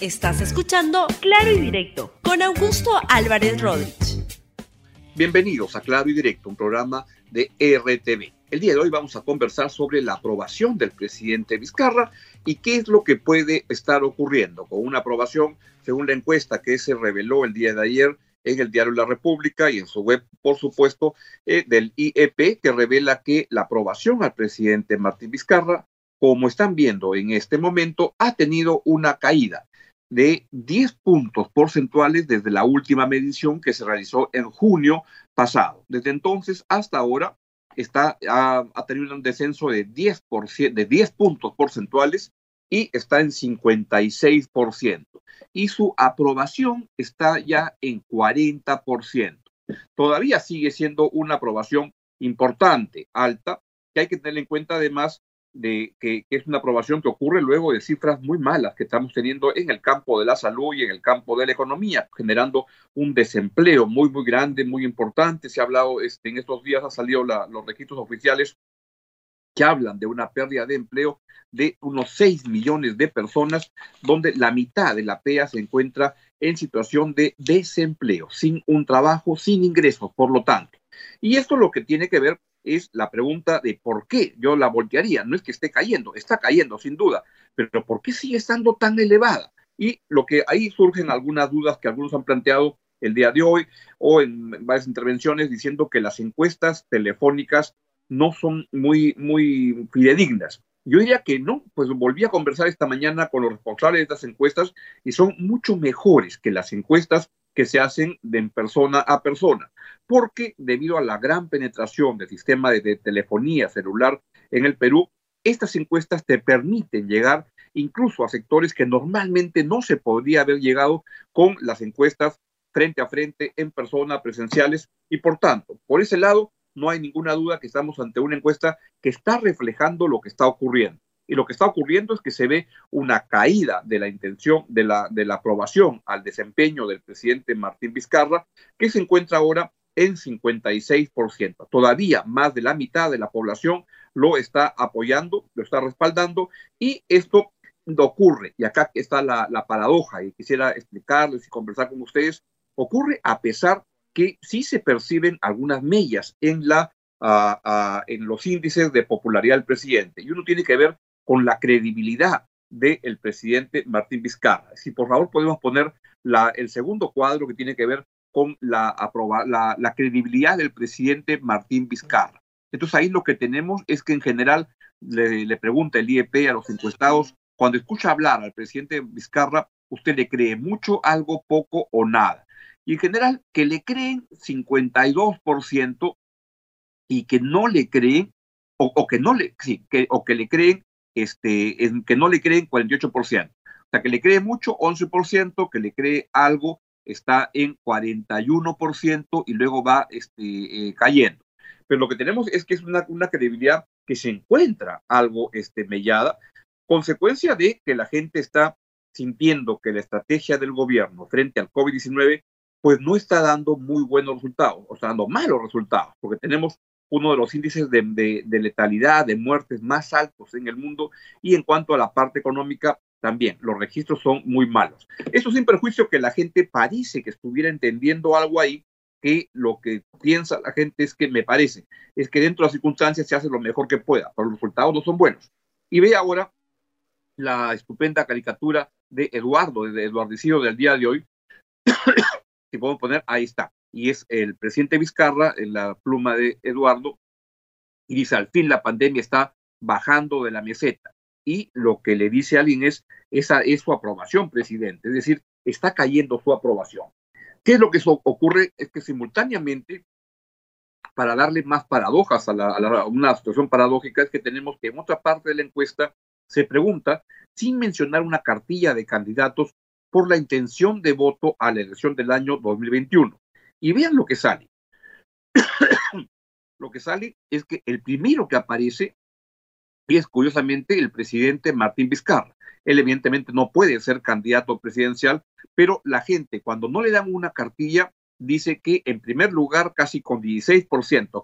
Estás escuchando Claro y Directo con Augusto Álvarez Rodríguez. Bienvenidos a Claro y Directo, un programa de RTV. El día de hoy vamos a conversar sobre la aprobación del presidente Vizcarra y qué es lo que puede estar ocurriendo con una aprobación, según la encuesta que se reveló el día de ayer en el diario La República y en su web, por supuesto, eh, del IEP, que revela que la aprobación al presidente Martín Vizcarra, como están viendo en este momento, ha tenido una caída de 10 puntos porcentuales desde la última medición que se realizó en junio pasado. Desde entonces hasta ahora está, ha, tenido un descenso de 10, de 10 puntos porcentuales y está en 56%. Y su aprobación está ya en 40%. Todavía sigue siendo una aprobación importante, alta, que hay que tener en cuenta además de que, es una aprobación que ocurre luego de cifras muy malas que estamos teniendo en el campo de la salud y en el campo de la economía, generando un desempleo muy, muy grande, muy importante. Se ha hablado, este, en estos días ha salido los registros oficiales que hablan de una pérdida de empleo de unos 6 millones de personas, donde la mitad de la PEA se encuentra en situación de desempleo, sin un trabajo, sin ingresos, por lo tanto. Y esto lo que tiene que ver es la pregunta de por qué yo la voltearía. No es que esté cayendo, está cayendo sin duda, pero ¿por qué sigue estando tan elevada? Y lo que ahí surgen algunas dudas que algunos han planteado el día de hoy o en varias intervenciones diciendo que las encuestas telefónicas no son muy, muy fidedignas. Yo diría que no, pues volví a conversar esta mañana con los responsables de estas encuestas y son mucho mejores que las encuestas que se hacen de persona a persona, porque debido a la gran penetración del sistema de, telefonía celular en el Perú, estas encuestas te permiten llegar incluso a sectores que normalmente no se podría haber llegado con las encuestas frente a frente, en persona, presenciales, y por tanto, por ese lado, no hay ninguna duda que estamos ante una encuesta que está reflejando lo que está ocurriendo. Y lo que está ocurriendo es que se ve una caída de la intención, de la, de la aprobación al desempeño del presidente Martín Vizcarra, que se encuentra ahora en 56%. Todavía más de la mitad de la población lo está apoyando, lo está respaldando, y esto ocurre, y acá está la, paradoja, y quisiera explicarles y conversar con ustedes, ocurre a pesar que sí se perciben algunas mellas en, la, en los índices de popularidad del presidente. Y uno tiene que ver con la credibilidad del presidente Martín Vizcarra. Si por favor podemos poner el segundo cuadro que tiene que ver con la, la, la credibilidad del presidente Martín Vizcarra. Entonces ahí lo que tenemos es que en general le, le, pregunta el IEP a los encuestados, cuando escucha hablar al presidente Vizcarra, ¿usted le cree mucho, algo, poco o nada? Y en general, que le creen 52% y que no le creen, o, o que no le, sí, que, o que le creen este, que no le creen 48%. O sea, que le cree mucho, 11%, que le cree algo, está en 41% y luego va este, eh, cayendo. Pero lo que tenemos es que es una, una credibilidad que se encuentra algo este, mellada, consecuencia de que la gente está sintiendo que la estrategia del gobierno frente al COVID-19 pues no está dando muy buenos resultados, o está dando malos resultados, porque tenemos uno de los índices de, letalidad, de muertes más altos en el mundo y en cuanto a la parte económica, también los registros son muy malos. Eso sin perjuicio que la gente parece que estuviera entendiendo algo ahí, que lo que piensa la gente es que me parece, es que dentro de las circunstancias se hace lo mejor que pueda, pero los resultados no son buenos. Y ve ahora la estupenda caricatura de Eduardo, de Eduardicillo del día de hoy, si podemos poner, ahí está y es el presidente Vizcarra, en la pluma de Eduardo, y dice, al fin la pandemia está bajando de la meseta. Y lo que le dice a alguien es, esa es su aprobación, presidente, es decir, está cayendo su aprobación. ¿Qué es lo que ocurre? Es que simultáneamente, para darle más paradojas a, a una situación paradójica, es que tenemos que en otra parte de la encuesta se pregunta, sin mencionar una cartilla de candidatos, por la intención de voto a la elección del año 2021. Y vean lo que sale. lo que sale es que el primero que aparece es curiosamente el presidente Martín Vizcarra. Él evidentemente no puede ser candidato presidencial, pero la gente cuando no le dan una cartilla dice que en primer lugar, casi con 16%,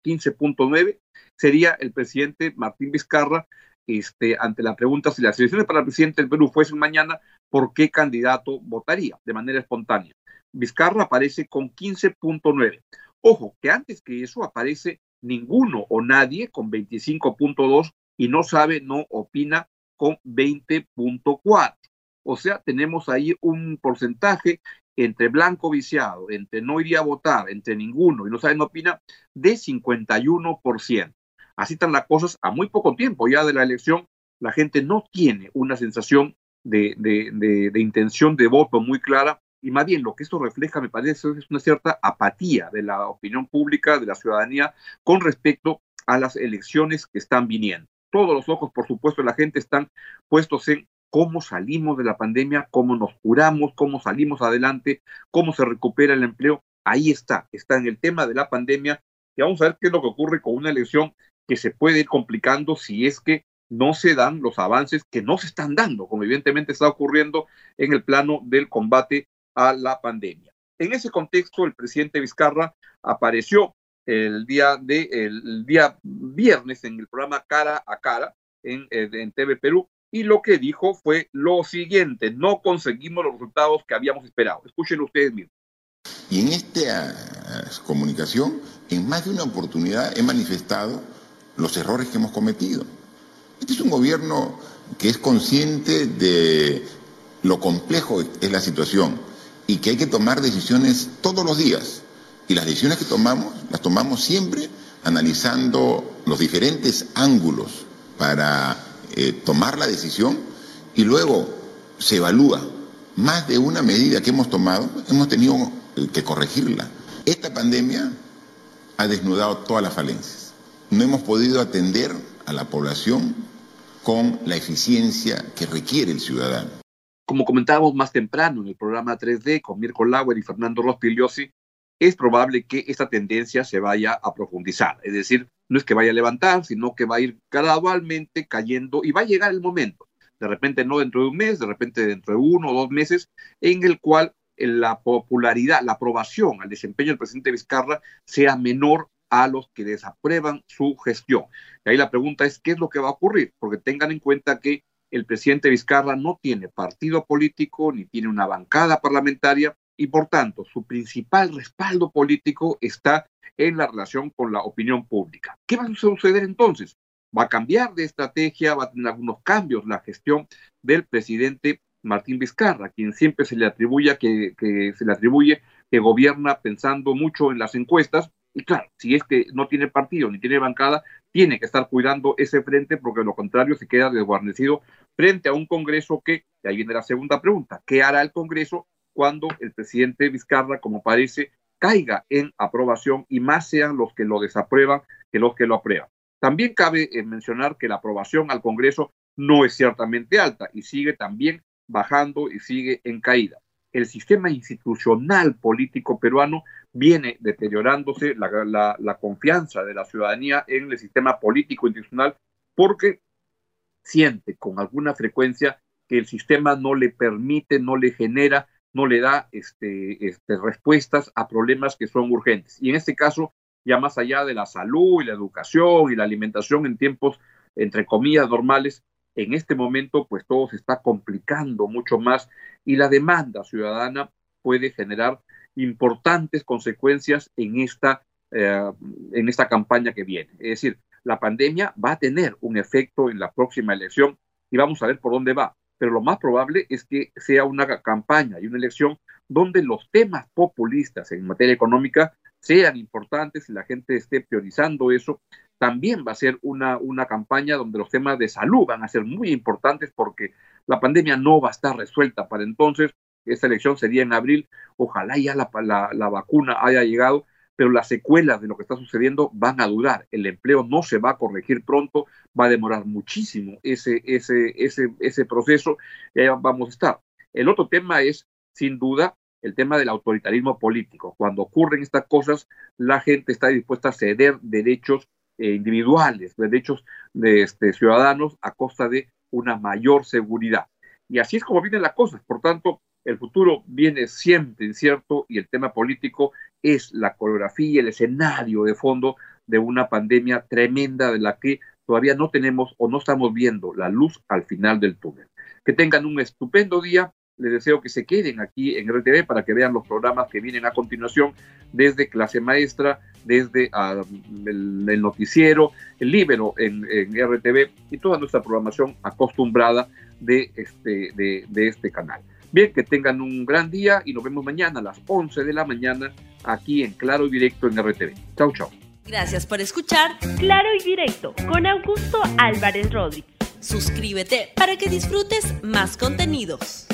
15.9, sería el presidente Martín Vizcarra. Este, ante la pregunta si las elecciones para el presidente del Perú fuesen mañana, por qué candidato votaría de manera espontánea. Vizcarra aparece con 15.9. Ojo, que antes que eso aparece ninguno o nadie con 25.2 y no sabe, no opina con 20.4. O sea, tenemos ahí un porcentaje entre blanco viciado, entre no iría a votar, entre ninguno y no sabe, no opina, de 51%. Así están las cosas a muy poco tiempo ya de la elección. La gente no tiene una sensación de, de intención de voto muy clara y más bien lo que esto refleja, me parece, es una cierta apatía de la opinión pública, de la ciudadanía, con respecto a las elecciones que están viniendo. Todos los ojos, por supuesto, de la gente están puestos en cómo salimos de la pandemia, cómo nos curamos, cómo salimos adelante, cómo se recupera el empleo. Ahí está, está en el tema de la pandemia. Y vamos a ver qué es lo que ocurre con una elección que se puede ir complicando si es que no se dan los avances que no se están dando, como evidentemente está ocurriendo en el plano del combate a la pandemia. En ese contexto, el presidente Vizcarra apareció el día, de, el día viernes en el programa Cara a Cara en, eh, TV Perú y lo que dijo fue lo siguiente, no conseguimos los resultados que habíamos esperado. Escuchen ustedes mismos. Y en esta comunicación, en más de una oportunidad he manifestado los errores que hemos cometido. Este es un gobierno que es consciente de lo complejo que es la situación y que hay que tomar decisiones todos los días. Y las decisiones que tomamos, las tomamos siempre analizando los diferentes ángulos para eh, tomar la decisión y luego se evalúa. Más de una medida que hemos tomado, hemos tenido que corregirla. Esta pandemia ha desnudado todas las falencias. No hemos podido atender a la población con la eficiencia que requiere el ciudadano. Como comentábamos más temprano en el programa 3D con Mirko Lauer y Fernando Rospigliosi, es probable que esta tendencia se vaya a profundizar. Es decir, no es que vaya a levantar, sino que va a ir gradualmente cayendo y va a llegar el momento, de repente no dentro de un mes, de repente dentro de uno o dos meses, en el cual la popularidad, la aprobación al desempeño del presidente Vizcarra sea menor a los que desaprueban su gestión. Y ahí la pregunta es, ¿qué es lo que va a ocurrir? Porque tengan en cuenta que el presidente Vizcarra no tiene partido político ni tiene una bancada parlamentaria y por tanto su principal respaldo político está en la relación con la opinión pública. ¿Qué va a suceder entonces? Va a cambiar de estrategia, va a tener algunos cambios la gestión del presidente Martín Vizcarra, quien siempre se le atribuye que, se le atribuye que gobierna pensando mucho en las encuestas y claro, si es que no tiene partido ni tiene bancada, tiene que estar cuidando ese frente porque de lo contrario se queda desguarnecido frente a un Congreso que, y ahí viene la segunda pregunta, ¿qué hará el Congreso cuando el presidente Vizcarra, como parece, caiga en aprobación y más sean los que lo desaprueban que los que lo aprueban? También cabe eh, mencionar que la aprobación al Congreso no es ciertamente alta y sigue también bajando y sigue en caída el sistema institucional político peruano viene deteriorándose, la, confianza de la ciudadanía en el sistema político institucional, porque siente con alguna frecuencia que el sistema no le permite, no le genera, no le da este, este, respuestas a problemas que son urgentes. Y en este caso, ya más allá de la salud y la educación y la alimentación en tiempos, entre comillas, normales, en este momento pues todo se está complicando mucho más y la demanda ciudadana puede generar importantes consecuencias en esta, eh, en esta campaña que viene. Es decir, la pandemia va a tener un efecto en la próxima elección y vamos a ver por dónde va. Pero lo más probable es que sea una campaña y una elección donde los temas populistas en materia económica sean importantes y la gente esté priorizando eso también va a ser una, una campaña donde los temas de salud van a ser muy importantes porque la pandemia no va a estar resuelta para entonces. Esta elección sería en abril. Ojalá ya la, la, vacuna haya llegado, pero las secuelas de lo que está sucediendo van a durar. El empleo no se va a corregir pronto, va a demorar muchísimo ese, ese, ese, ese proceso y ahí vamos a estar. El otro tema es, sin duda, el tema del autoritarismo político. Cuando ocurren estas cosas, la gente está dispuesta a ceder derechos eh, individuales, derechos de este, ciudadanos a costa de una mayor seguridad. Y así es como vienen las cosas. Por tanto, el futuro viene siempre incierto y el tema político es la coreografía, el escenario de fondo de una pandemia tremenda de la que todavía no tenemos o no estamos viendo la luz al final del túnel. Que tengan un estupendo día les deseo que se queden aquí en RTV para que vean los programas que vienen a continuación desde clase maestra, desde ah, el, noticiero, el libro en, RTV y toda nuestra programación acostumbrada de este, de, este canal. Bien, que tengan un gran día y nos vemos mañana a las 11 de la mañana aquí en Claro y Directo en RTV. Chau, chau. Gracias por escuchar Claro y Directo con Augusto Álvarez Rodríguez. Suscríbete para que disfrutes más contenidos.